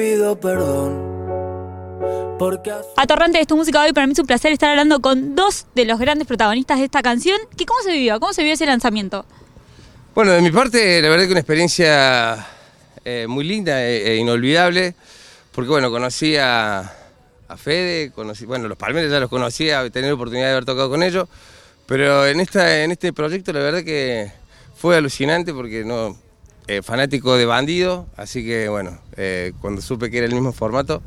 pido perdón. Atorrante es tu música hoy. Para mí es un placer estar hablando con dos de los grandes protagonistas de esta canción. ¿Qué, ¿Cómo se vivió? ¿Cómo se vivió ese lanzamiento? Bueno, de mi parte, la verdad que una experiencia eh, muy linda e, e inolvidable, porque bueno, conocí a, a Fede, conocí, bueno, los Palmeras ya los conocía, he tenido la oportunidad de haber tocado con ellos, pero en, esta, en este proyecto la verdad que fue alucinante porque no, eh, fanático de bandido, así que bueno, eh, cuando supe que era el mismo formato,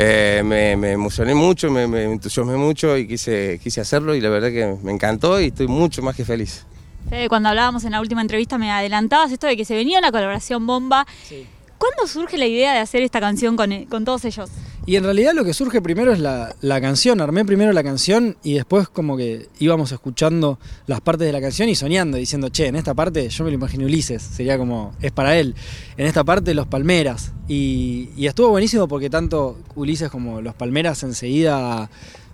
eh, me, me emocioné mucho, me, me entusiasmé mucho y quise, quise hacerlo y la verdad que me encantó y estoy mucho más que feliz. Fede, cuando hablábamos en la última entrevista me adelantabas esto de que se venía una colaboración bomba. ¿Cuándo surge la idea de hacer esta canción con, con todos ellos? Y en realidad lo que surge primero es la, la canción. Armé primero la canción y después como que íbamos escuchando las partes de la canción y soñando, diciendo, che, en esta parte yo me lo imaginé Ulises, sería como, es para él. En esta parte los Palmeras. Y, estuvo buenísimo porque tanto Ulises como los Palmeras enseguida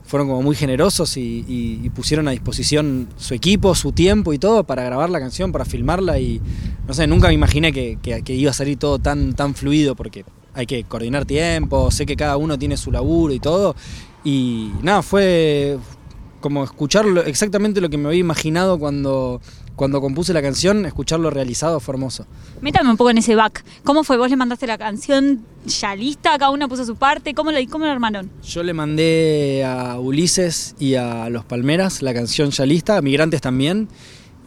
fueron como muy generosos y pusieron a disposición su equipo, su tiempo y todo para grabar la canción, para filmarla y no sé, nunca me imaginé que, que- que iba a salir todo tan, tan fluido porque hay que coordinar tiempo, sé que cada uno tiene su laburo y todo y nada, fue como escucharlo exactamente lo que me había imaginado cuando, cuando compuse la canción, escucharlo realizado fue hermoso. Métame un poco en ese back. ¿Cómo fue? ¿Vos le mandaste la canción ya lista? ¿Cada uno puso su parte? ¿Cómo lo, cómo lo armaron? Yo le mandé a Ulises y a Los Palmeras la canción ya lista, a Migrantes también,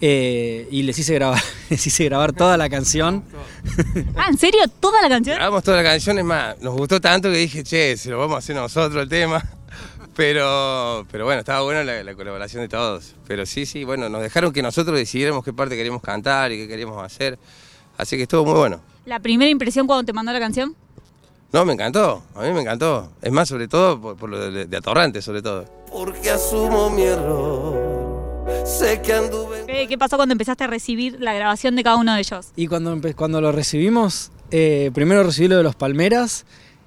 eh, y les hice grabar, les hice grabar toda la canción. Ah, ¿en serio? ¿Toda la canción? Grabamos toda la canción, es más, nos gustó tanto que dije, che, se lo vamos a hacer nosotros el tema. Pero, pero bueno, estaba buena la, la colaboración de todos. Pero sí, sí, bueno, nos dejaron que nosotros decidiéramos qué parte queríamos cantar y qué queríamos hacer. Así que estuvo muy bueno. ¿La primera impresión cuando te mandó la canción? No, me encantó, a mí me encantó. Es más, sobre todo por, por lo de, de Atorrante, sobre todo. porque asumo mi error. Sé que anduve. ¿Qué pasó cuando empezaste a recibir la grabación de cada uno de ellos? Y cuando, cuando lo recibimos, eh, primero recibí lo de Los Palmeras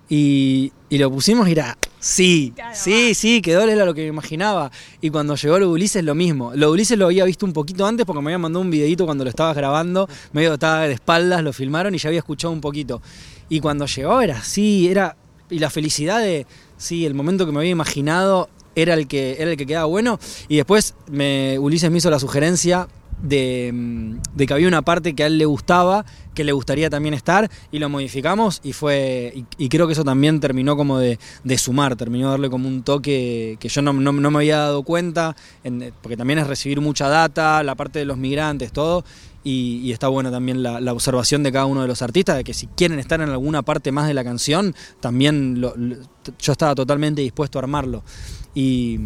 y, y lo pusimos y era, sí, Claro, sí, va. sí, quedó era lo que me imaginaba. Y cuando llegó lo de Ulises, lo mismo. Lo de Ulises lo había visto un poquito antes porque me había mandado un videito cuando lo estabas grabando, medio estaba de espaldas, lo filmaron y ya había escuchado un poquito. Y cuando llegó era así, era. Y la felicidad de, sí, el momento que me había imaginado era el que, era el que quedaba bueno. Y después me, Ulises me hizo la sugerencia de, mm, de que había una parte que a él le gustaba, que le gustaría también estar, y lo modificamos y fue. Y, creo que eso también terminó como de, sumar, terminó de darle como un toque que yo no, no- me había dado cuenta, en- porque también es recibir mucha data, la parte de los migrantes, todo. Y, está buena también la, observación de cada uno de los artistas, de que si quieren estar en alguna parte más de la canción, también lo- yo estaba totalmente dispuesto a armarlo. Y,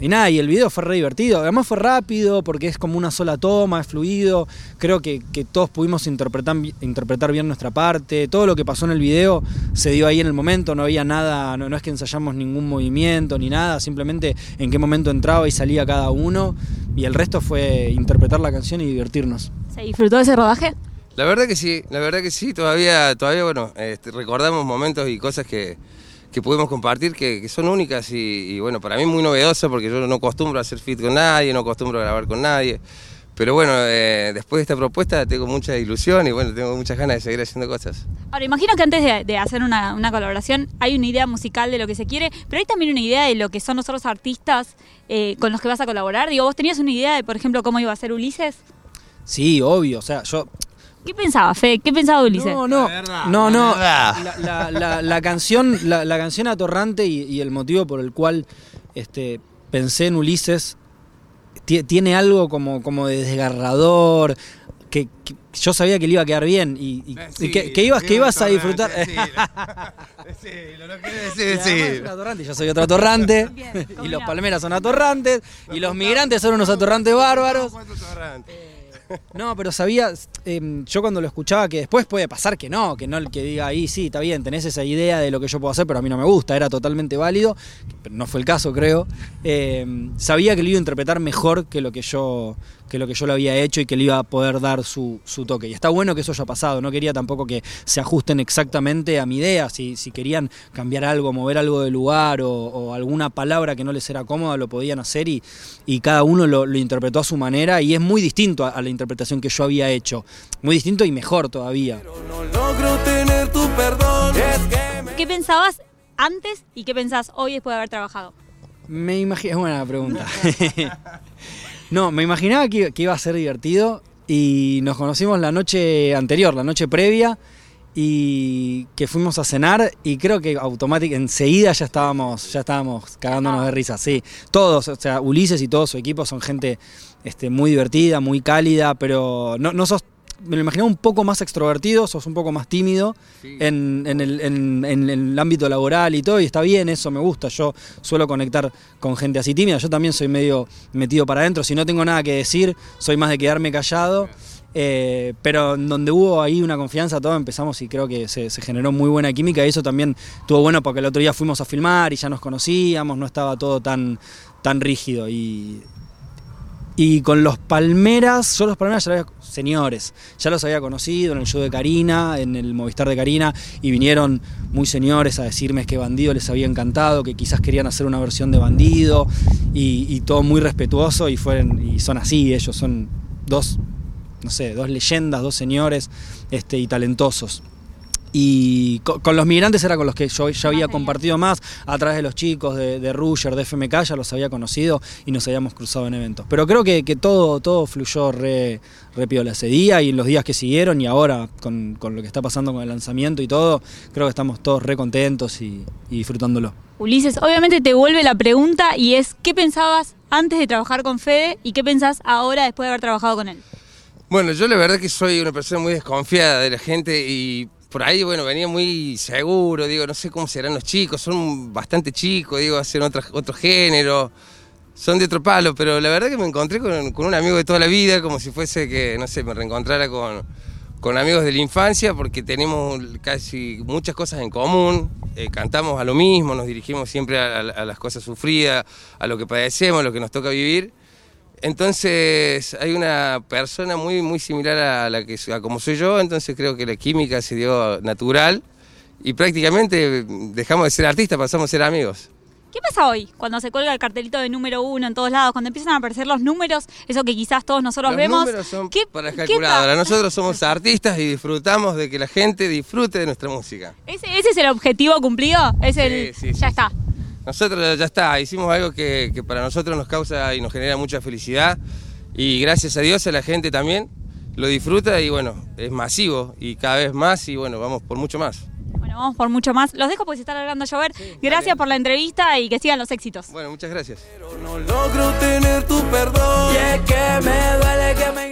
nada, y el video fue re divertido. Además fue rápido porque es como una sola toma, es fluido. Creo que, que todos pudimos interpretar, interpretar bien nuestra parte. Todo lo que pasó en el video se dio ahí en el momento. No había nada, no, no es que ensayamos ningún movimiento ni nada. Simplemente en qué momento entraba y salía cada uno. Y el resto fue interpretar la canción y divertirnos. ¿Se disfrutó de ese rodaje? La verdad que sí, la verdad que sí, todavía, todavía bueno, este, recordamos momentos y cosas que, que pudimos compartir que, que son únicas y, y, bueno, para mí muy novedosa porque yo no acostumbro a hacer fit con nadie, no acostumbro a grabar con nadie. Pero bueno, eh, después de esta propuesta tengo mucha ilusión y bueno, tengo muchas ganas de seguir haciendo cosas. Ahora, imagino que antes de, de hacer una, una colaboración hay una idea musical de lo que se quiere, pero hay también una idea de lo que son los otros artistas eh, con los que vas a colaborar. Digo, ¿vos tenías una idea de, por ejemplo, cómo iba a ser Ulises? Sí, obvio. O sea, yo ¿Qué pensaba, Fe? ¿Qué pensaba de Ulises? No, no, no, no. La, la- la- la canción, la, la canción atorrante y, y el motivo por el cual este, pensé en Ulises ti- tiene algo como, como de desgarrador. Que, que yo sabía que le iba a quedar bien y, y- y que, que ibas, que ibas a disfrutar. Sí, lo que Y además yo soy otro atorrante. Bien, y los palmeras son atorrantes. Y los migrantes son unos atorrantes bárbaros. Eh, No, pero sabía, eh, yo cuando lo escuchaba, que después puede pasar que no, que no el que diga ahí, sí, está bien, tenés esa idea de lo que yo puedo hacer, pero a mí no me gusta, era totalmente válido, pero no fue el caso, creo. Eh, sabía que lo iba a interpretar mejor que lo que yo que lo que yo lo había hecho y que le iba a poder dar su, su toque. Y está bueno que eso haya pasado, no quería tampoco que se ajusten exactamente a mi idea, si, si querían cambiar algo, mover algo de lugar o, o alguna palabra que no les era cómoda, lo podían hacer y, y cada uno lo, lo interpretó a su manera y es muy distinto a, a la interpretación que yo había hecho, muy distinto y mejor todavía. No logro tener tu perdón. Es que qué pensabas antes y qué pensás hoy después de haber trabajado? Me imagino, es buena pregunta. no, me imaginaba que, que iba a ser divertido y nos conocimos la noche anterior, la noche previa, y que fuimos a cenar y creo que automáticamente enseguida ya estábamos ya estábamos cagándonos de risa sí. Todos o sea Ulises y todo su equipo son gente este, muy divertida muy cálida pero no, no sos me lo imaginaba un poco más extrovertido, sos un poco más tímido Sí. en, en el, en- en el ámbito laboral y todo, y está bien, eso me gusta. Yo suelo conectar con gente así tímida. Yo también soy medio metido para adentro. Si no tengo nada que decir, soy más de quedarme callado. Eh, pero en donde hubo ahí una confianza, todo empezamos y creo que se, se generó muy buena química. Y eso también estuvo bueno porque el otro día fuimos a filmar y ya nos conocíamos, no estaba todo tan, tan rígido. Y, y con los Palmeras, yo los Palmeras ya los había, señores, ya los había conocido en el show de Karina, en el Movistar de Karina, y vinieron muy señores a decirme que Bandido les había encantado, que quizás querían hacer una versión de Bandido, y, y todo muy respetuoso, y, fueron, y son así, ellos son dos, no sé, dos leyendas, dos señores este, y talentosos. Y co- con, los migrantes era con los que yo ya había compartido más, a través de los chicos de, de Ruger, de FMK, ya los había conocido y nos habíamos cruzado en eventos. Pero creo que, que todo, todo fluyó re, re piola ese día y en los días que siguieron y ahora con, con lo que está pasando con el lanzamiento y todo, creo que estamos todos re contentos y, y disfrutándolo. Ulises, obviamente te vuelve la pregunta y es ¿qué pensabas antes de trabajar con Fede y qué pensás ahora después de haber trabajado con él? Bueno, yo la verdad que soy una persona muy desconfiada de la gente y por ahí, bueno, venía muy seguro, digo, no sé cómo serán los chicos, son bastante chicos, digo, hacen otro, otro género, son de otro palo, pero la verdad que me encontré con, un amigo de toda la vida, como si fuese que, no sé, me reencontrara con, con amigos de la infancia, porque tenemos casi muchas cosas en común, eh, cantamos a lo mismo, nos dirigimos siempre a- a las cosas sufridas, a lo que padecemos, a lo que nos toca vivir. Entonces hay una persona muy muy similar a la que a como soy yo, entonces creo que la química se dio natural y prácticamente dejamos de ser artistas, pasamos a ser amigos. ¿Qué pasa hoy cuando se cuelga el cartelito de número uno en todos lados? Cuando empiezan a aparecer los números, eso que quizás todos nosotros Los vemos. números son ¿qué- para qué calculadora. pa- Nosotros somos artistas y disfrutamos de que la gente disfrute de nuestra música. ¿Ese, ese es el objetivo cumplido? Es el, Sí, sí, ya sí, está. Nosotros ya está, hicimos algo que, que para nosotros nos causa y nos genera mucha felicidad y gracias a Dios a la gente también lo disfruta y bueno, es masivo y cada vez más y bueno, vamos por mucho más. Bueno, vamos por mucho más. Los dejo porque se está alargando a llover. Gracias por la entrevista y que sigan los éxitos. Bueno, muchas gracias. Pero no logro tener tu perdón. Y es que me duele que me